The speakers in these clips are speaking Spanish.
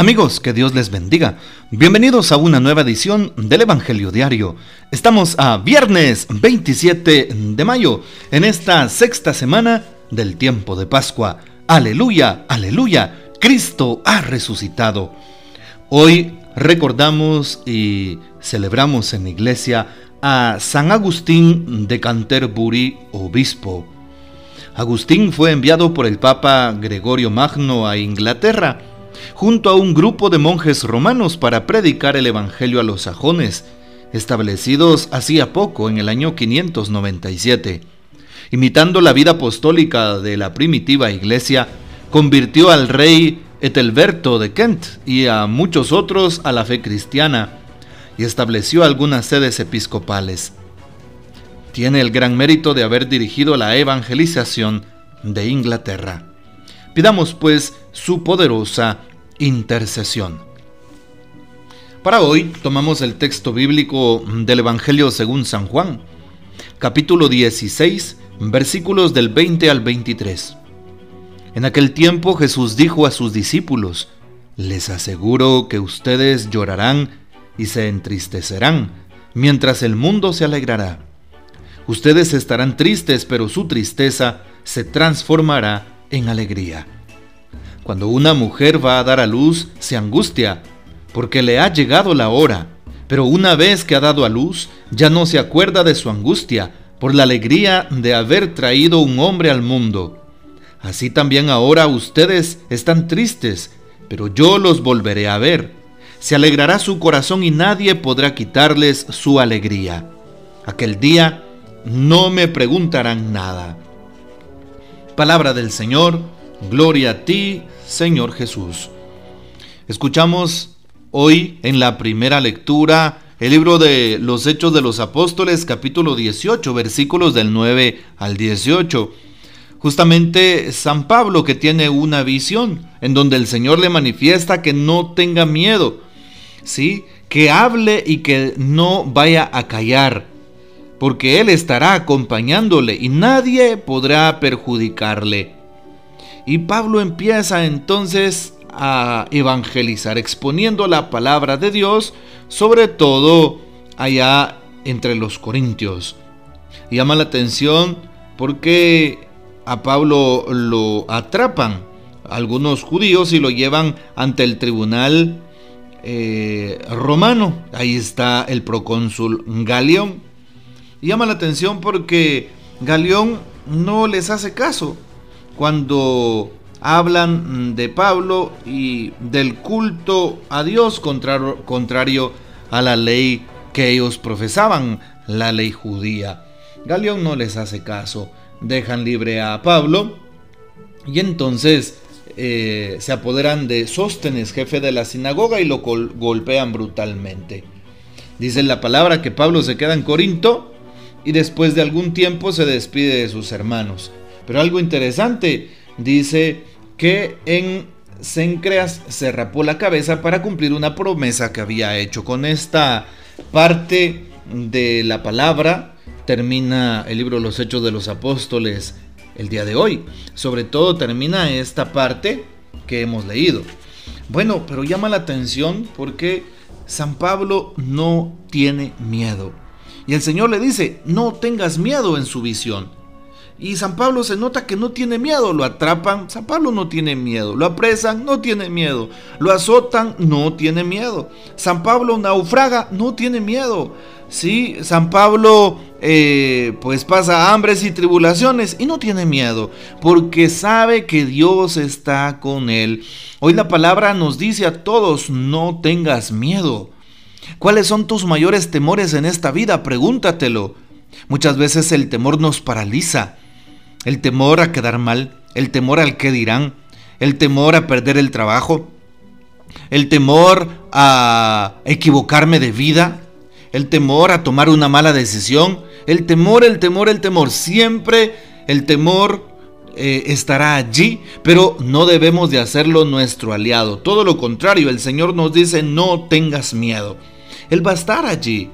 Amigos, que Dios les bendiga. Bienvenidos a una nueva edición del Evangelio Diario. Estamos a viernes 27 de mayo, en esta sexta semana del tiempo de Pascua. Aleluya, aleluya, Cristo ha resucitado. Hoy recordamos y celebramos en iglesia a San Agustín de Canterbury, obispo. Agustín fue enviado por el Papa Gregorio Magno a Inglaterra junto a un grupo de monjes romanos para predicar el Evangelio a los sajones, establecidos hacía poco, en el año 597. Imitando la vida apostólica de la primitiva iglesia, convirtió al rey Etelberto de Kent y a muchos otros a la fe cristiana y estableció algunas sedes episcopales. Tiene el gran mérito de haber dirigido la evangelización de Inglaterra. Pidamos pues su poderosa intercesión. Para hoy tomamos el texto bíblico del Evangelio según San Juan, capítulo 16, versículos del 20 al 23. En aquel tiempo Jesús dijo a sus discípulos, les aseguro que ustedes llorarán y se entristecerán, mientras el mundo se alegrará. Ustedes estarán tristes, pero su tristeza se transformará en alegría. Cuando una mujer va a dar a luz, se angustia, porque le ha llegado la hora, pero una vez que ha dado a luz, ya no se acuerda de su angustia, por la alegría de haber traído un hombre al mundo. Así también ahora ustedes están tristes, pero yo los volveré a ver. Se alegrará su corazón y nadie podrá quitarles su alegría. Aquel día no me preguntarán nada. Palabra del Señor, gloria a ti, Señor Jesús. Escuchamos hoy en la primera lectura el libro de los Hechos de los Apóstoles, capítulo 18, versículos del 9 al 18. Justamente San Pablo que tiene una visión en donde el Señor le manifiesta que no tenga miedo, ¿sí? Que hable y que no vaya a callar, porque Él estará acompañándole y nadie podrá perjudicarle. Y Pablo empieza entonces a evangelizar, exponiendo la palabra de Dios, sobre todo allá entre los corintios. Llama la atención porque a Pablo lo atrapan algunos judíos y lo llevan ante el tribunal eh, romano. Ahí está el procónsul Galeón. Llama la atención porque Galeón no les hace caso cuando hablan de Pablo y del culto a Dios contrario, a la ley que ellos profesaban, la ley judía. Galeón no les hace caso, dejan libre a Pablo y entonces eh, se apoderan de Sóstenes, jefe de la sinagoga, y lo golpean brutalmente. Dice la palabra que Pablo se queda en Corinto y después de algún tiempo se despide de sus hermanos. Pero algo interesante, dice que en Sencreas se rapó la cabeza para cumplir una promesa que había hecho. Con esta parte de la palabra termina el libro Los Hechos de los Apóstoles el día de hoy. Sobre todo termina esta parte que hemos leído. Bueno, pero llama la atención porque San Pablo no tiene miedo. Y el Señor le dice, no tengas miedo en su visión. Y San Pablo se nota que no tiene miedo, lo atrapan, San Pablo no tiene miedo, lo apresan, no tiene miedo, lo azotan, no tiene miedo. San Pablo naufraga, no tiene miedo. Sí, San Pablo eh, pues pasa hambres y tribulaciones y no tiene miedo, porque sabe que Dios está con él. Hoy la palabra nos dice a todos, no tengas miedo. ¿Cuáles son tus mayores temores en esta vida? Pregúntatelo. Muchas veces el temor nos paraliza el temor a quedar mal, el temor al que dirán, el temor a perder el trabajo, el temor a equivocarme de vida, el temor a tomar una mala decisión, el temor, el temor, el temor, siempre el temor eh, estará allí, pero no debemos de hacerlo nuestro aliado. Todo lo contrario, el Señor nos dice, no tengas miedo. Él va a estar allí,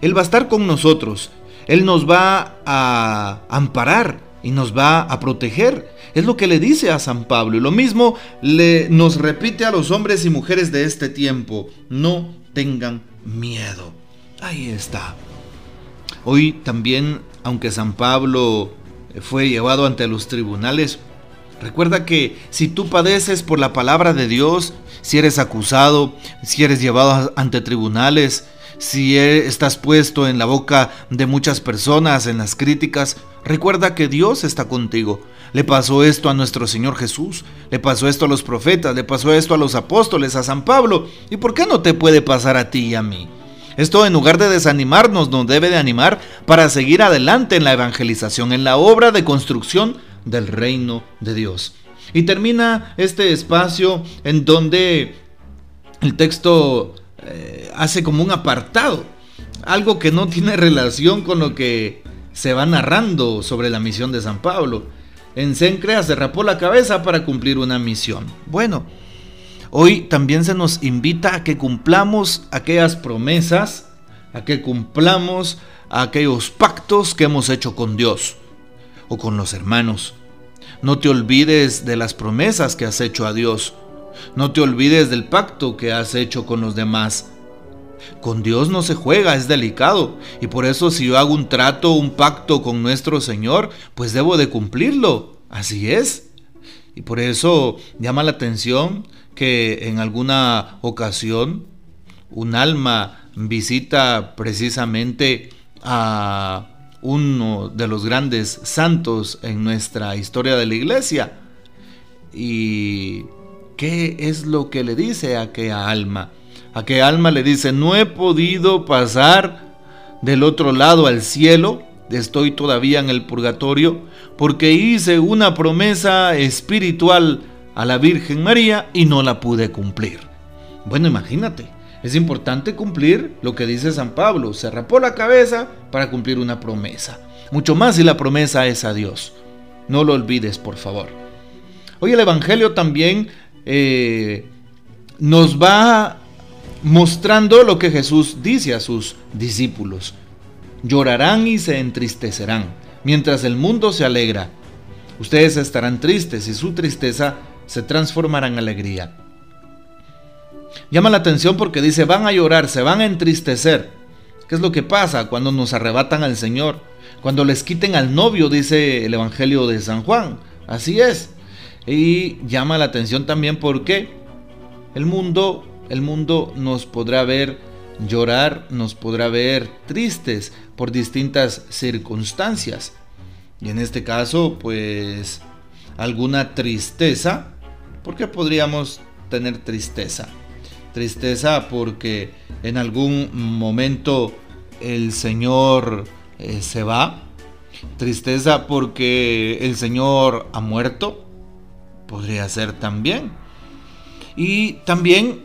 Él va a estar con nosotros, Él nos va a amparar, y nos va a proteger. Es lo que le dice a San Pablo. Y lo mismo le, nos repite a los hombres y mujeres de este tiempo. No tengan miedo. Ahí está. Hoy también, aunque San Pablo fue llevado ante los tribunales, recuerda que si tú padeces por la palabra de Dios, si eres acusado, si eres llevado ante tribunales, si estás puesto en la boca de muchas personas en las críticas, recuerda que Dios está contigo. Le pasó esto a nuestro Señor Jesús, le pasó esto a los profetas, le pasó esto a los apóstoles, a San Pablo. ¿Y por qué no te puede pasar a ti y a mí? Esto en lugar de desanimarnos nos debe de animar para seguir adelante en la evangelización, en la obra de construcción del reino de Dios. Y termina este espacio en donde el texto eh, hace como un apartado, algo que no tiene relación con lo que se va narrando sobre la misión de San Pablo. En Sencrea se rapó la cabeza para cumplir una misión. Bueno, hoy también se nos invita a que cumplamos aquellas promesas, a que cumplamos aquellos pactos que hemos hecho con Dios o con los hermanos. No te olvides de las promesas que has hecho a Dios. No te olvides del pacto que has hecho con los demás. Con Dios no se juega, es delicado. Y por eso si yo hago un trato, un pacto con nuestro Señor, pues debo de cumplirlo. Así es. Y por eso llama la atención que en alguna ocasión un alma visita precisamente a uno de los grandes santos en nuestra historia de la iglesia. ¿Y qué es lo que le dice a aquella alma? Aquella alma le dice, no he podido pasar del otro lado al cielo, estoy todavía en el purgatorio, porque hice una promesa espiritual a la Virgen María y no la pude cumplir. Bueno, imagínate, es importante cumplir lo que dice San Pablo. Se rapó la cabeza para cumplir una promesa. Mucho más si la promesa es a Dios. No lo olvides, por favor. Hoy el Evangelio también eh, nos va mostrando lo que Jesús dice a sus discípulos. Llorarán y se entristecerán, mientras el mundo se alegra. Ustedes estarán tristes y su tristeza se transformará en alegría. Llama la atención porque dice, van a llorar, se van a entristecer. ¿Qué es lo que pasa cuando nos arrebatan al Señor? Cuando les quiten al novio, dice el Evangelio de San Juan. Así es. Y llama la atención también porque el mundo, el mundo nos podrá ver llorar, nos podrá ver tristes por distintas circunstancias. Y en este caso, pues alguna tristeza, porque podríamos tener tristeza. Tristeza porque en algún momento el Señor eh, se va, tristeza porque el Señor ha muerto, podría ser también. Y también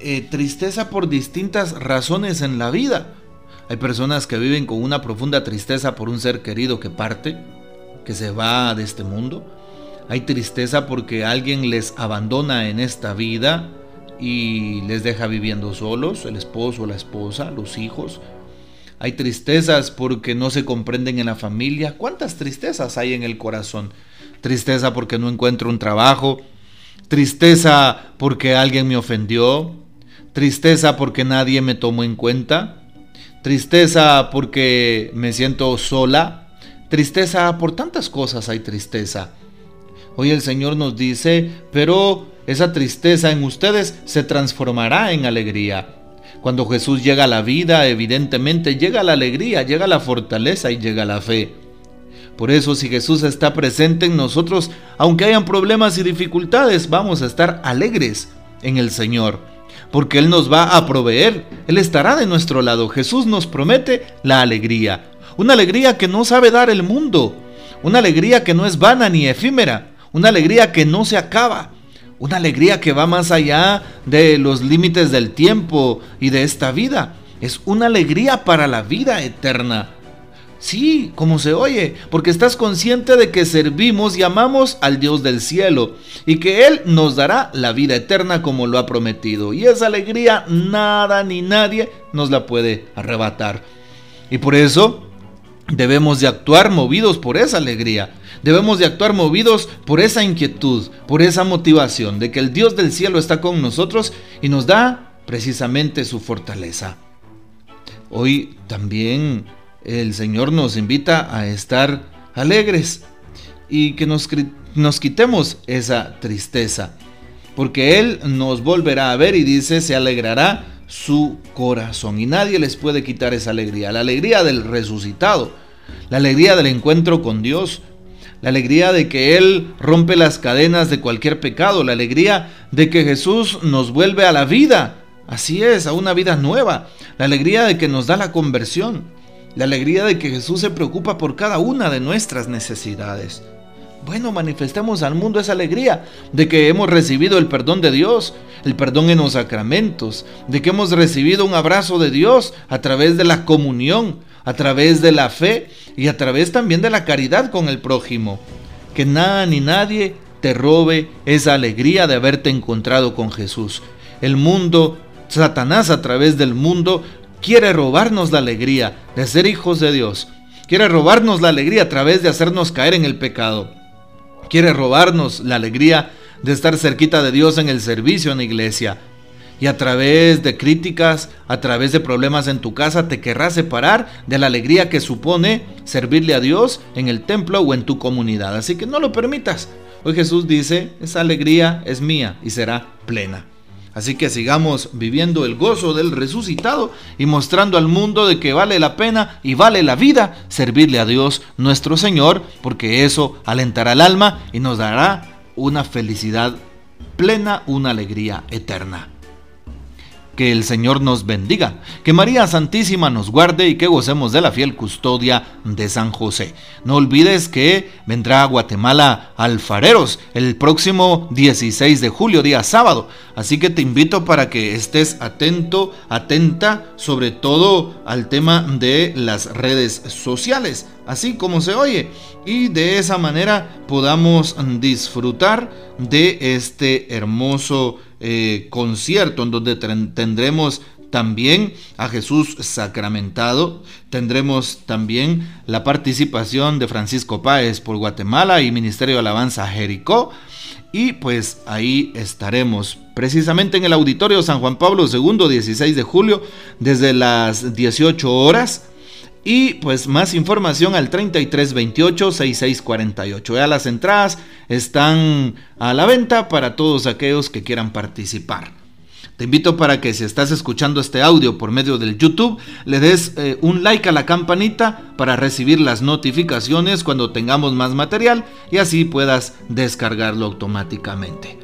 eh, tristeza por distintas razones en la vida. Hay personas que viven con una profunda tristeza por un ser querido que parte, que se va de este mundo. Hay tristeza porque alguien les abandona en esta vida y les deja viviendo solos, el esposo, la esposa, los hijos. Hay tristezas porque no se comprenden en la familia. ¿Cuántas tristezas hay en el corazón? Tristeza porque no encuentro un trabajo. Tristeza porque alguien me ofendió. Tristeza porque nadie me tomó en cuenta. Tristeza porque me siento sola. Tristeza por tantas cosas hay tristeza. Hoy el Señor nos dice, pero esa tristeza en ustedes se transformará en alegría. Cuando Jesús llega a la vida, evidentemente llega la alegría, llega la fortaleza y llega la fe. Por eso si Jesús está presente en nosotros, aunque hayan problemas y dificultades, vamos a estar alegres en el Señor, porque Él nos va a proveer, Él estará de nuestro lado. Jesús nos promete la alegría, una alegría que no sabe dar el mundo, una alegría que no es vana ni efímera, una alegría que no se acaba, una alegría que va más allá de los límites del tiempo y de esta vida. Es una alegría para la vida eterna. Sí, como se oye, porque estás consciente de que servimos y amamos al Dios del cielo y que Él nos dará la vida eterna como lo ha prometido. Y esa alegría nada ni nadie nos la puede arrebatar. Y por eso debemos de actuar movidos por esa alegría. Debemos de actuar movidos por esa inquietud, por esa motivación de que el Dios del cielo está con nosotros y nos da precisamente su fortaleza. Hoy también el Señor nos invita a estar alegres y que nos, nos quitemos esa tristeza, porque Él nos volverá a ver y dice, se alegrará su corazón y nadie les puede quitar esa alegría, la alegría del resucitado, la alegría del encuentro con Dios, la alegría de que Él rompe las cadenas de cualquier pecado, la alegría de que Jesús nos vuelve a la vida, así es, a una vida nueva, la alegría de que nos da la conversión, la alegría de que Jesús se preocupa por cada una de nuestras necesidades. Bueno, manifestemos al mundo esa alegría de que hemos recibido el perdón de Dios, el perdón en los sacramentos, de que hemos recibido un abrazo de Dios a través de la comunión, a través de la fe y a través también de la caridad con el prójimo. Que nada ni nadie te robe esa alegría de haberte encontrado con Jesús. El mundo, Satanás a través del mundo, quiere robarnos la alegría de ser hijos de Dios. Quiere robarnos la alegría a través de hacernos caer en el pecado. Quiere robarnos la alegría de estar cerquita de Dios en el servicio en la iglesia. Y a través de críticas, a través de problemas en tu casa, te querrás separar de la alegría que supone servirle a Dios en el templo o en tu comunidad. Así que no lo permitas. Hoy Jesús dice, esa alegría es mía y será plena. Así que sigamos viviendo el gozo del resucitado y mostrando al mundo de que vale la pena y vale la vida servirle a Dios nuestro Señor, porque eso alentará el alma y nos dará una felicidad plena, una alegría eterna. Que el Señor nos bendiga, que María Santísima nos guarde y que gocemos de la fiel custodia de San José. No olvides que vendrá a Guatemala Alfareros el próximo 16 de julio, día sábado. Así que te invito para que estés atento, atenta, sobre todo al tema de las redes sociales, así como se oye. Y de esa manera podamos disfrutar de este hermoso eh, concierto en donde tendremos también a Jesús sacramentado. Tendremos también la participación de Francisco Páez por Guatemala y Ministerio de Alabanza Jericó. Y pues ahí estaremos, precisamente en el Auditorio San Juan Pablo II, 16 de julio, desde las 18 horas. Y pues más información al 3328-6648. Ya las entradas están a la venta para todos aquellos que quieran participar. Te invito para que si estás escuchando este audio por medio del YouTube, le des eh, un like a la campanita para recibir las notificaciones cuando tengamos más material y así puedas descargarlo automáticamente.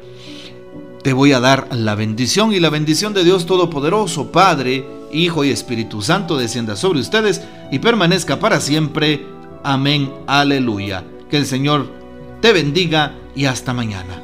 Te voy a dar la bendición y la bendición de Dios Todopoderoso, Padre, Hijo y Espíritu Santo descienda sobre ustedes y permanezca para siempre. Amén, aleluya. Que el Señor te bendiga y hasta mañana.